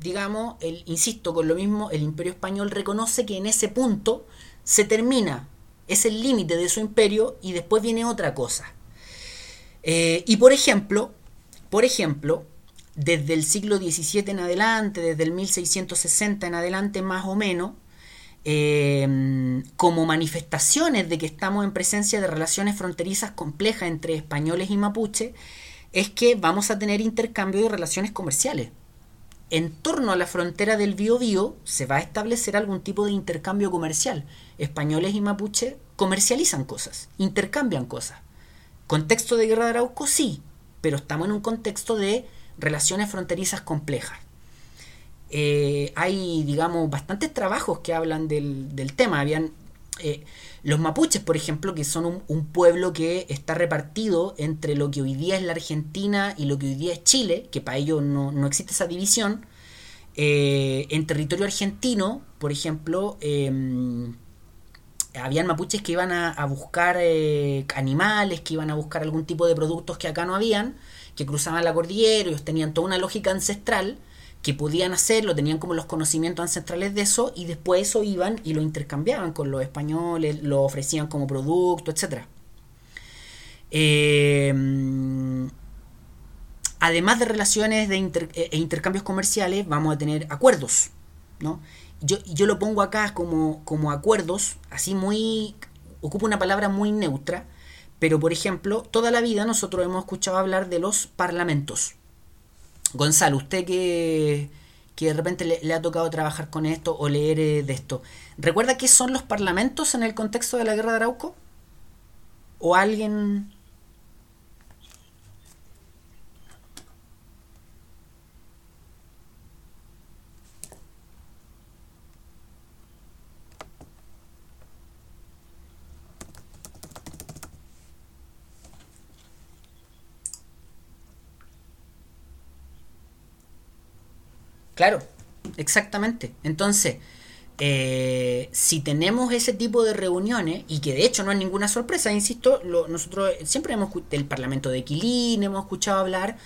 digamos, el, insisto con lo mismo, el imperio español reconoce que en ese punto se termina, es el límite de su imperio y después viene otra cosa. Eh, y por ejemplo, por ejemplo, desde el siglo XVII en adelante, desde el 1660 en adelante más o menos, eh, como manifestaciones de que estamos en presencia de relaciones fronterizas complejas entre españoles y mapuche, es que vamos a tener intercambio de relaciones comerciales. En torno a la frontera del Biobío se va a establecer algún tipo de intercambio comercial. Españoles y mapuche comercializan cosas, intercambian cosas. Contexto de guerra de Arauco, sí, pero estamos en un contexto de relaciones fronterizas complejas. Eh, hay, digamos, bastantes trabajos que hablan del, tema. Habían eh, los mapuches, por ejemplo, que son un, pueblo que está repartido entre lo que hoy día es la Argentina y lo que hoy día es Chile, que para ellos no, existe esa división. Eh, en territorio argentino, por ejemplo, em, habían mapuches que iban a, buscar animales, que iban a buscar algún tipo de productos que acá no habían, que cruzaban la cordillera, ellos tenían toda una lógica ancestral que podían hacerlo, tenían como los conocimientos ancestrales de eso y después eso iban y lo intercambiaban con los españoles, lo ofrecían como producto, etc. Em, además de relaciones de eh, e intercambios comerciales, vamos a tener acuerdos, ¿no? Yo, yo lo pongo acá como, como acuerdos, así muy... ocupa una palabra muy neutra, pero por ejemplo, toda la vida nosotros hemos escuchado hablar de los parlamentos, Gonzalo, usted que, que de repente le, ha tocado trabajar con esto o leer eh, de esto, ¿recuerda qué son los parlamentos en el contexto de la guerra de Arauco? ¿O alguien Claro, exactamente. Entonces, eh, si tenemos ese tipo de reuniones, y que de hecho no es ninguna sorpresa, insisto, nosotros siempre hemos el Parlamento de Quilín, hemos escuchado hablar,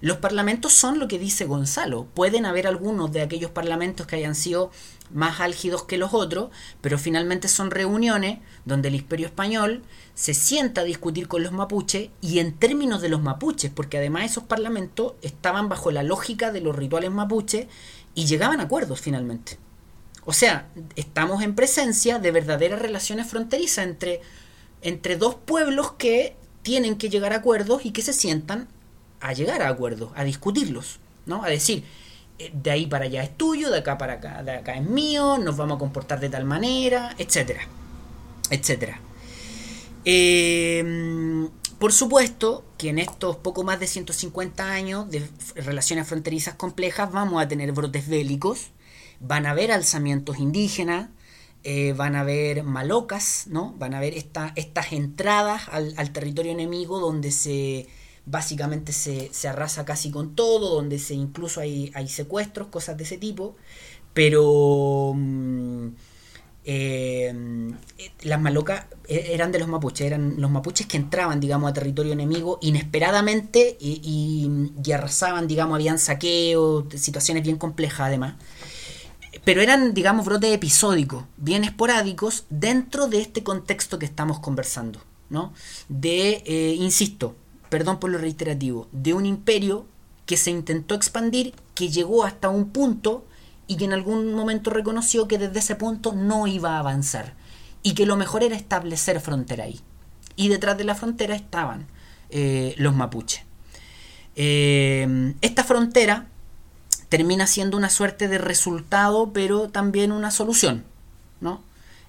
los parlamentos son lo que dice Gonzalo. Pueden haber algunos de aquellos parlamentos que hayan sido más álgidos que los otros, pero finalmente son reuniones donde el imperio español se sienta a discutir con los mapuches y en términos de los mapuches, porque además esos parlamentos estaban bajo la lógica de los rituales mapuches y llegaban a acuerdos finalmente. O sea, estamos en presencia de verdaderas relaciones fronterizas entre, entre dos pueblos que tienen que llegar a acuerdos y que se sientan a llegar a acuerdos, a discutirlos, ¿no? A decir, eh, de ahí para allá es tuyo, de acá para acá, de acá es mío, nos vamos a comportar de tal manera, etcétera, etcétera. Em, por supuesto que en estos poco más de 150 años de relaciones fronterizas complejas vamos a tener brotes bélicos, van a haber alzamientos indígenas, eh, van a haber malocas, ¿no? Van a haber estas entradas al, territorio enemigo donde se básicamente se, arrasa casi con todo, donde se incluso hay, hay secuestros, cosas de ese tipo, pero mm, eh, las malocas e-, eran de los mapuches, eran los mapuches que entraban, digamos, a territorio enemigo inesperadamente y, arrasaban, digamos, habían saqueos, situaciones bien complejas además. Pero eran, digamos, brotes episódicos, bien esporádicos, dentro de este contexto que estamos conversando, ¿no? De, eh, insisto, perdón por lo reiterativo, de un imperio que se intentó expandir, que llegó hasta un punto y que en algún momento reconoció que desde ese punto no iba a avanzar y que lo mejor era establecer frontera ahí. Y detrás de la frontera estaban eh, los mapuches. Eh, esta frontera termina siendo una suerte de resultado, pero también una solución, ¿no?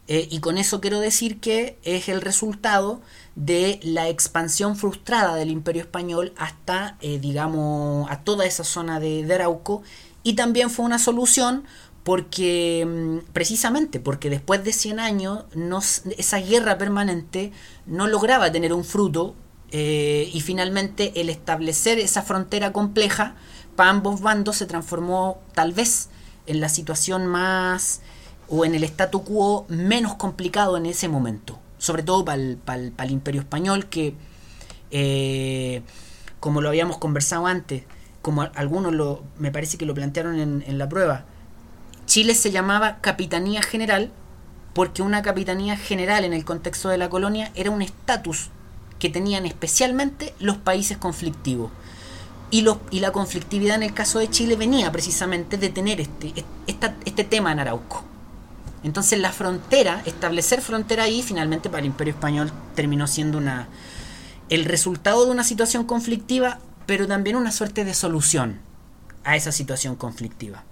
Eh, y con eso quiero decir que es el resultado de la expansión frustrada del imperio español hasta, digamos, a toda esa zona de, de Arauco. Y también fue una solución porque mm, precisamente porque después de 100 años esa guerra permanente no lograba tener un fruto eh, y finalmente el establecer esa frontera compleja para ambos bandos se transformó tal vez en la situación más o en el statu quo menos complicado en ese momento, sobre todo para el, imperio español que, eh, como lo habíamos conversado antes, como algunos lo, me parece que lo plantearon en, la prueba, Chile se llamaba Capitanía General porque una Capitanía General en el contexto de la colonia era un estatus que tenían especialmente los países conflictivos. Y, los, y la conflictividad en el caso de Chile venía precisamente de tener este, este, este tema en Arauco. Entonces la frontera, establecer frontera ahí, finalmente para el Imperio Español terminó siendo una el resultado de una situación conflictiva, pero también una suerte de solución a esa situación conflictiva.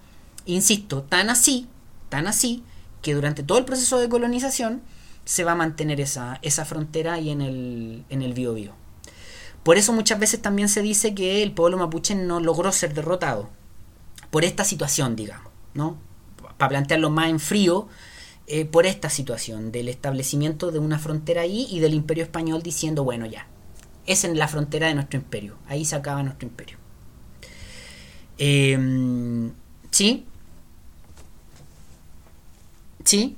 Insisto, tan así, tan así, que durante todo el proceso de colonización se va a mantener esa, esa frontera ahí en el, en el Biobío. Por eso muchas veces también se dice que el pueblo mapuche no logró ser derrotado. Por esta situación, digamos, ¿no? Para plantearlo más en frío, eh, por esta situación del establecimiento de una frontera ahí y del imperio español diciendo, bueno, ya, es en la frontera de nuestro imperio, ahí se acaba nuestro imperio. Eh, ¿Sí? ¿Sí?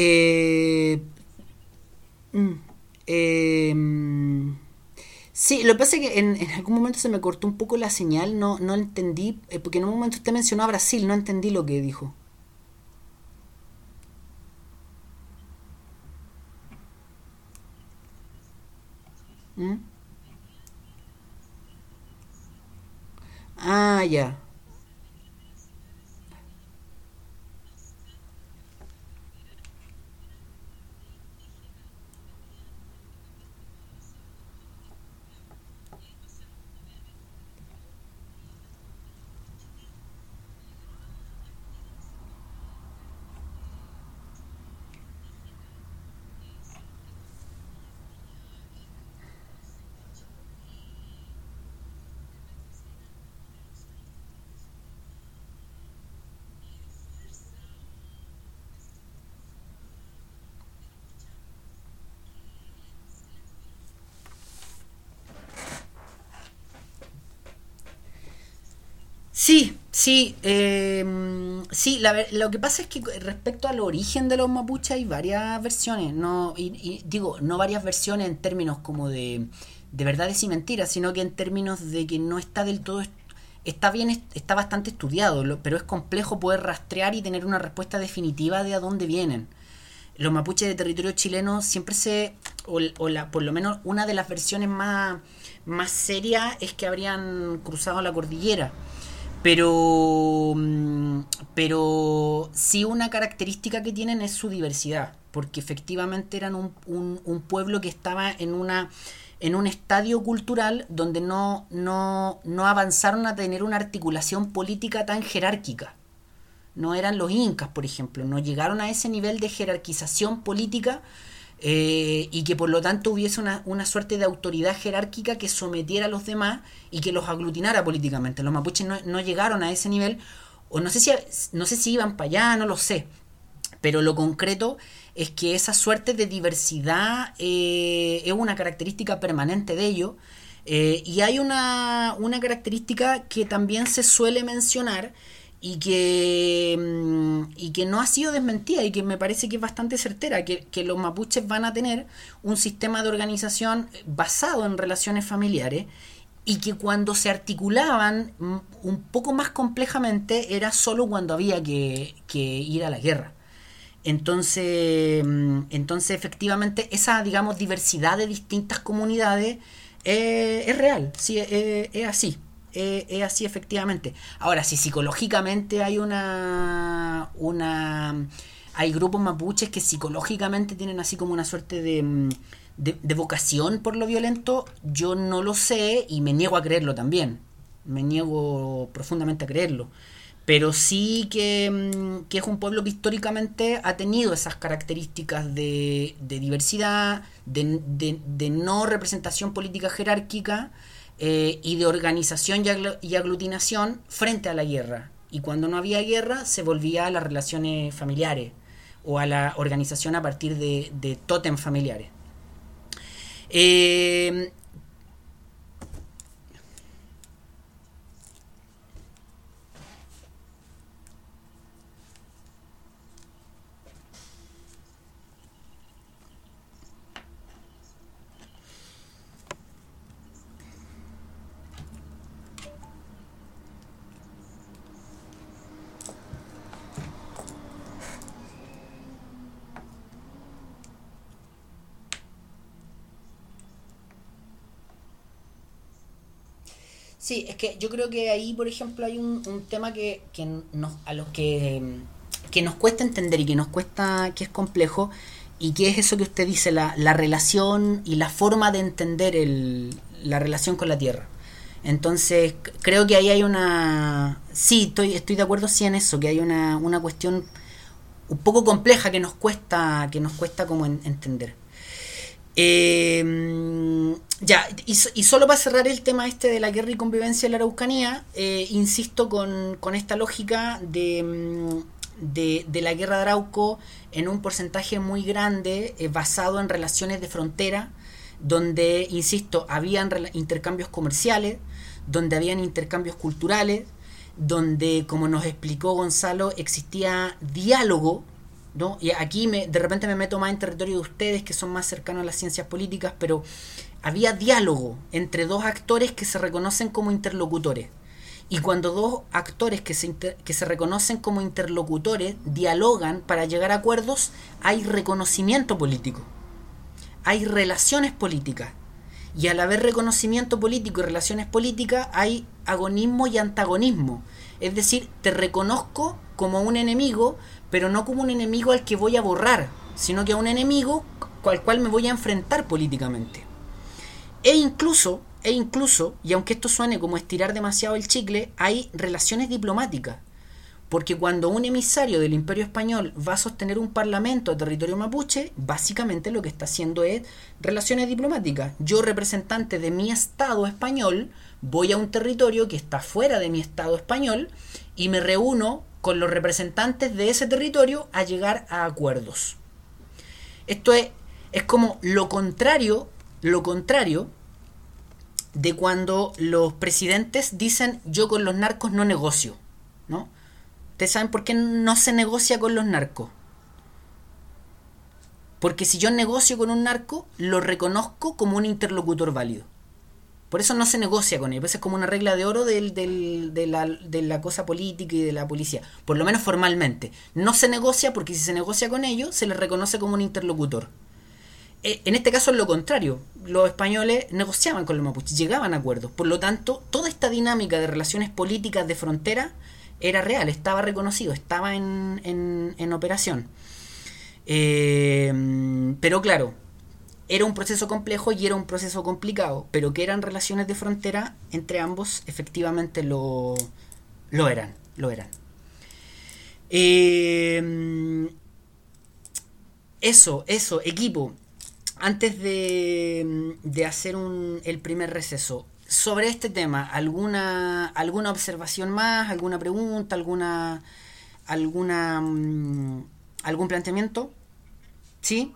Eh, em, sí, lo que pasa es que en, en, algún momento se me cortó un poco la señal, no, no entendí, eh, porque en un momento usted mencionó a Brasil, no entendí lo que dijo. ¿Mm? Ah, ya. Sí, eh, sí. La, lo que pasa es que respecto al origen de los mapuches hay varias versiones, no y digo no varias versiones en términos como de, de verdades y mentiras, sino que en términos de que no está del todo está bien, está bastante estudiado, pero es complejo poder rastrear y tener una respuesta definitiva de a dónde vienen. Los mapuches de territorio chileno siempre se, o, o la, por lo menos una de las versiones más, más serias es que habrían cruzado la cordillera pero, mm, pero sí una característica que tienen es su diversidad, porque efectivamente eran un, un, un pueblo que estaba en una en un estadio cultural donde no, no, no avanzaron a tener una articulación política tan jerárquica. No eran los incas, por ejemplo, no llegaron a ese nivel de jerarquización política eh, y que por lo tanto hubiese una, una, suerte de autoridad jerárquica que sometiera a los demás y que los aglutinara políticamente. Los mapuches no, no llegaron a ese nivel, o no sé, si, no sé si iban para allá, no lo sé, pero lo concreto es que esa suerte de diversidad eh, es una característica permanente de ellos. Eh, y hay una, una característica que también se suele mencionar, y que, mm, y que no ha sido desmentida y que me parece que es bastante certera, que, que, los mapuches van a tener un sistema de organización basado en relaciones familiares y que cuando se articulaban mm, un poco más complejamente era solo cuando había que, que ir a la guerra. Entonces, mm, entonces efectivamente esa, digamos, diversidad de distintas comunidades eh, es real, sí, eh, es así. Es así efectivamente. Ahora, si psicológicamente hay una, una... Hay grupos mapuches que psicológicamente tienen así como una suerte de, de, vocación por lo violento, yo no lo sé y me niego a creerlo también. Me niego profundamente a creerlo. Pero sí que, que es un pueblo que históricamente ha tenido esas características de, de diversidad, de no representación política jerárquica eh, y de organización y, aglutinación frente a la guerra. Y cuando no había guerra se volvía a las relaciones familiares o a la organización a partir de, de familiares. Eh, Sí, es que yo creo que ahí, por ejemplo, hay un, tema que, nos, a los que, que nos cuesta entender y que nos cuesta, que es complejo, y que es eso que usted dice, la, la relación y la forma de entender el, la relación con la Tierra. Entonces, creo que ahí hay una... Sí, estoy, estoy de acuerdo sí en eso, que hay una, una cuestión un poco compleja que nos cuesta, que nos cuesta como entender. Eh, ya, y, solo para cerrar el tema este de la guerra y convivencia en la Araucanía, eh, insisto con, con, esta lógica de, mm, de, la guerra de Arauco en un porcentaje muy grande eh, basado en relaciones de frontera, donde, insisto, habían intercambios comerciales, donde habían intercambios culturales, donde, como nos explicó Gonzalo, existía diálogo y aquí me, de repente me meto más en territorio de ustedes que son más cercanos a las ciencias políticas, pero había diálogo entre dos actores que se reconocen como interlocutores. Y cuando dos actores que se, que se reconocen como interlocutores dialogan para llegar a acuerdos, hay reconocimiento político, hay relaciones políticas. Y al haber reconocimiento político y relaciones políticas, hay agonismo y antagonismo. Es decir, te reconozco como un enemigo, pero no como un enemigo al que voy a borrar, sino que a un enemigo al cual me voy a enfrentar políticamente. E incluso, e incluso, y aunque esto suene como estirar demasiado el chicle, hay relaciones diplomáticas. Porque cuando un emisario del Imperio Español va a sostener un parlamento a territorio mapuche, básicamente lo que está haciendo es relaciones diplomáticas. Yo, representante de mi Estado español, voy a un territorio que está fuera de mi Estado español y me reúno con los representantes de ese territorio a llegar a acuerdos. Esto es, es como lo contrario, lo contrario de cuando los presidentes dicen yo con los narcos no negocio, ¿no? ¿Ustedes saben por qué no se negocia con los narcos? Porque si yo negocio con un narco, lo reconozco como un interlocutor válido. Por eso no se negocia con ellos. Es como una regla de oro del, de, la, de, la, cosa política y de la policía. Por lo menos formalmente. No se negocia porque si se negocia con ellos, se les reconoce como un interlocutor. Eh, en este caso es lo contrario. Los españoles negociaban con los mapuches, llegaban a acuerdos. Por lo tanto, toda esta dinámica de relaciones políticas de frontera era real, estaba reconocido, estaba en, en, en operación. Eh, pero claro, era un proceso complejo y era un proceso complicado, pero que eran relaciones de frontera entre ambos, efectivamente lo, lo eran, lo eran. Eh, eso, eso, equipo. Antes de, de hacer un, el primer receso, sobre este tema, ¿alguna, alguna observación más, alguna pregunta, alguna, alguna, mm, algún planteamiento? ¿Sí?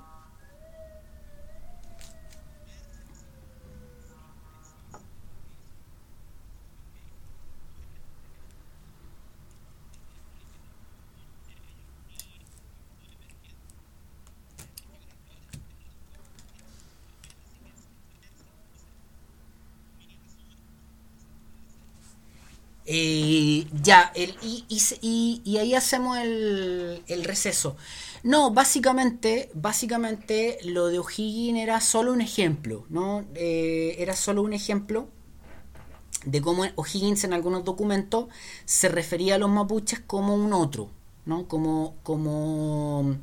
Eh, ya, el, y, y, y, ahí hacemos el, el, receso. No, básicamente, básicamente lo de O'Higgins era solo un ejemplo, ¿no? Eh, era solo un ejemplo de cómo O'Higgins en algunos documentos se refería a los mapuches como un otro, ¿no? Como, como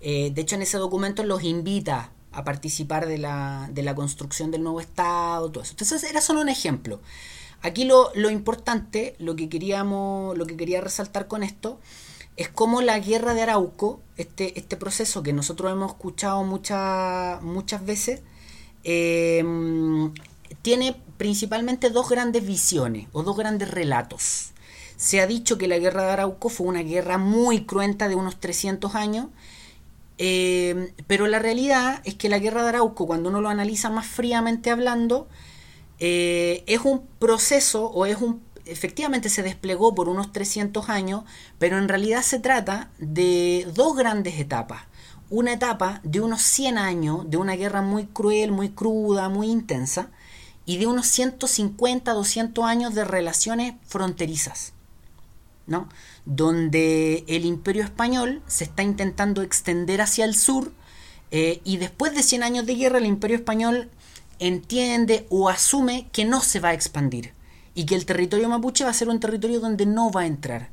eh, de hecho en ese documento los invita a participar de la, de la construcción del nuevo Estado, todo eso. Entonces era solo un ejemplo. Aquí lo, importante, lo que queríamos, lo que quería resaltar con esto, es cómo la guerra de Arauco, este, este proceso que nosotros hemos escuchado muchas muchas veces, eh, tiene principalmente dos grandes visiones o dos grandes relatos. Se ha dicho que la guerra de Arauco fue una guerra muy cruenta de unos 300 años, eh, pero la realidad es que la guerra de Arauco, cuando uno lo analiza más fríamente hablando, eh, es un proceso o es un efectivamente se desplegó por unos 300 años, pero en realidad se trata de dos grandes etapas. Una etapa de unos 100 años, de una guerra muy cruel, muy cruda, muy intensa, y de unos 150, 200 años de relaciones fronterizas, ¿no? Donde el imperio español se está intentando extender hacia el sur, eh, y después de 100 años de guerra el imperio español entiende o asume que no se va a expandir y que el territorio mapuche va a ser un territorio donde no va a entrar.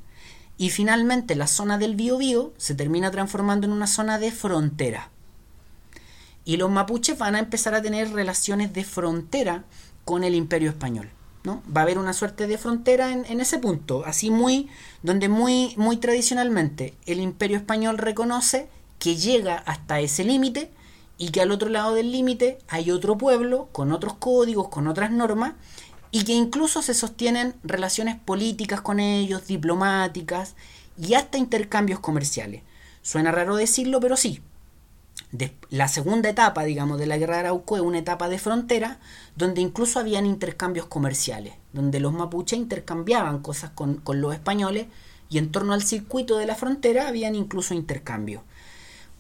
Y finalmente la zona del Biobío se termina transformando en una zona de frontera. Y los mapuches van a empezar a tener relaciones de frontera con el imperio español. ¿no? Va a haber una suerte de frontera en, ese punto, así muy, donde muy, muy tradicionalmente el imperio español reconoce que llega hasta ese límite y que al otro lado del límite hay otro pueblo con otros códigos, con otras normas, y que incluso se sostienen relaciones políticas con ellos, diplomáticas y hasta intercambios comerciales. Suena raro decirlo, pero sí. la segunda etapa, digamos, de la guerra de Arauco es una etapa de frontera donde incluso habían intercambios comerciales, donde los mapuches intercambiaban cosas con, con los españoles y en torno al circuito de la frontera habían incluso intercambios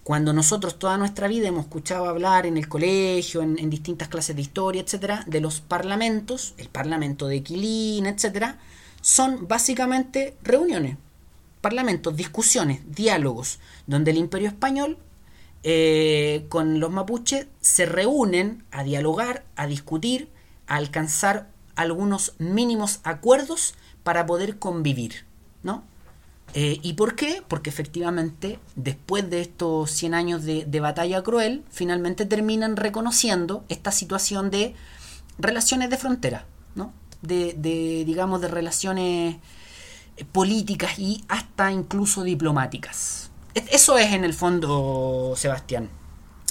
cuando nosotros toda nuestra vida hemos escuchado hablar en el colegio, en, distintas clases de historia, etcétera, de los parlamentos, el parlamento de Quilín, etcétera, son básicamente reuniones, parlamentos, discusiones, diálogos, donde el imperio español eh, con los mapuches se reúnen a dialogar, a discutir, a alcanzar algunos mínimos acuerdos para poder convivir, ¿no? Eh, ¿Y por qué? Porque efectivamente, después de estos 100 años de, batalla cruel, finalmente terminan reconociendo esta situación de relaciones de frontera, ¿no? De, de, digamos, de relaciones políticas y hasta incluso diplomáticas. E, eso es en el fondo, Sebastián.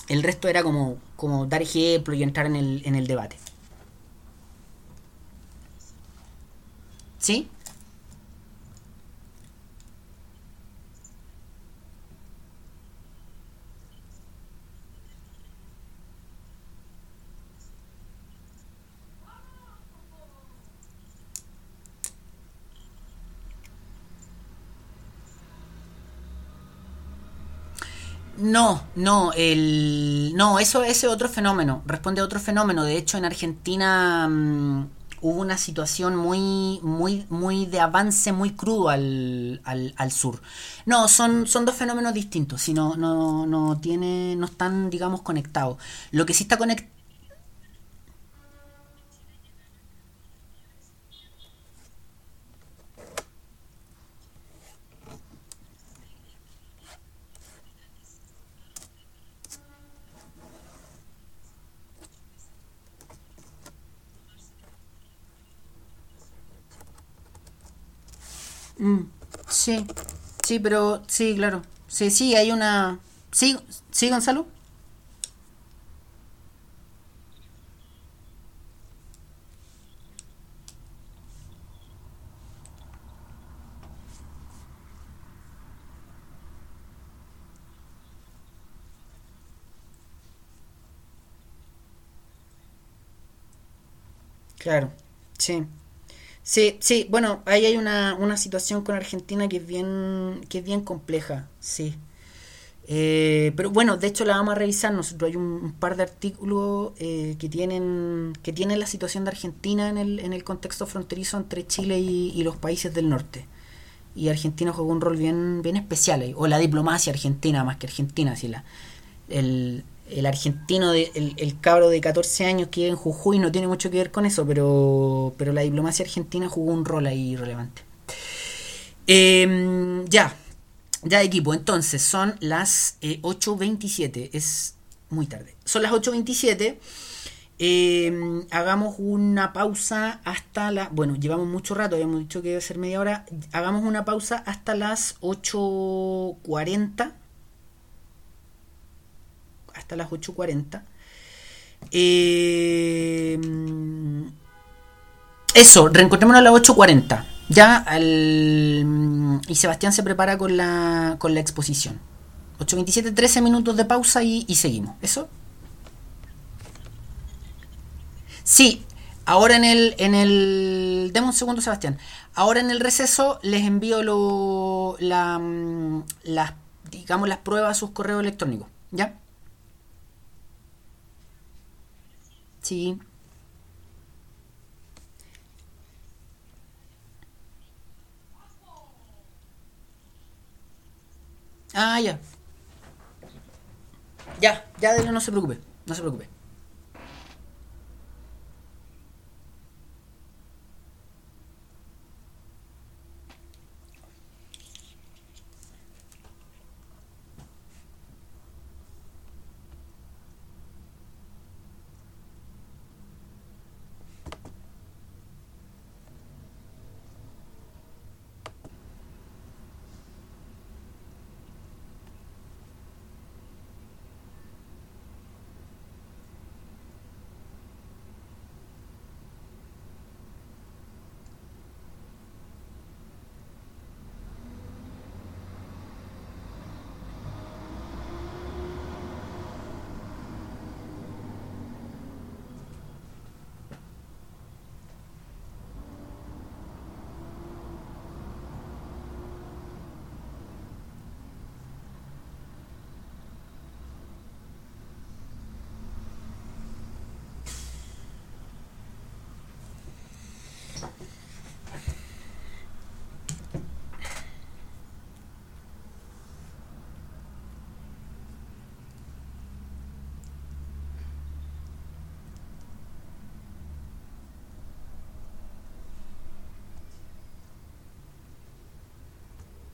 El resto era como, como dar ejemplo y entrar en el, en el debate. ¿Sí? No, no, el, no, eso es otro fenómeno, responde a otro fenómeno. De hecho, en Argentina mm, hubo una situación muy, muy, muy de avance muy crudo al, al, al, sur. No, son, son dos fenómenos distintos, si no, no, no tiene, no están, digamos, conectados. Lo que sí está conectado Mm, sí, sí, pero sí, claro. Sí, sí, hay una... Sí, sí, Gonzalo. Claro, sí. Sí, sí, bueno, ahí hay una, una situación con Argentina que es bien, que es bien compleja, sí. Eh, pero bueno, de hecho la vamos a revisar. Nosotros hay un, par de artículos eh, que tienen que tienen la situación de Argentina en el, en el contexto fronterizo entre Chile y, y los países del norte. Y Argentina juega un rol bien, bien especial ahí. O la diplomacia argentina más que argentina. Así la, el, el argentino, de, el, cabro de 14 años que vive en Jujuy no tiene mucho que ver con eso, pero, pero la diplomacia argentina jugó un rol ahí relevante. Eh, ya, ya equipo, entonces son las eh, 8.27, es muy tarde. Son las 8.27. Eh, hagamos una pausa hasta la... Bueno, llevamos mucho rato, habíamos dicho que iba a ser media hora. Hagamos una pausa hasta las 8.40. Hasta las 8.40. Eh, eso, reencontrémonos a las 8.40. Ya al... Y Sebastián se prepara con la, con la exposición. 8.27, 13 minutos de pausa y, seguimos. ¿Eso? Sí, ahora en el, en el. Deme un segundo, Sebastián. Ahora en el receso les envío lo, la, mm, digamos, las pruebas a sus correos electrónicos. ¿Ya? Sí. Ah, ya. Ya, ya, no se preocupe. No se preocupe.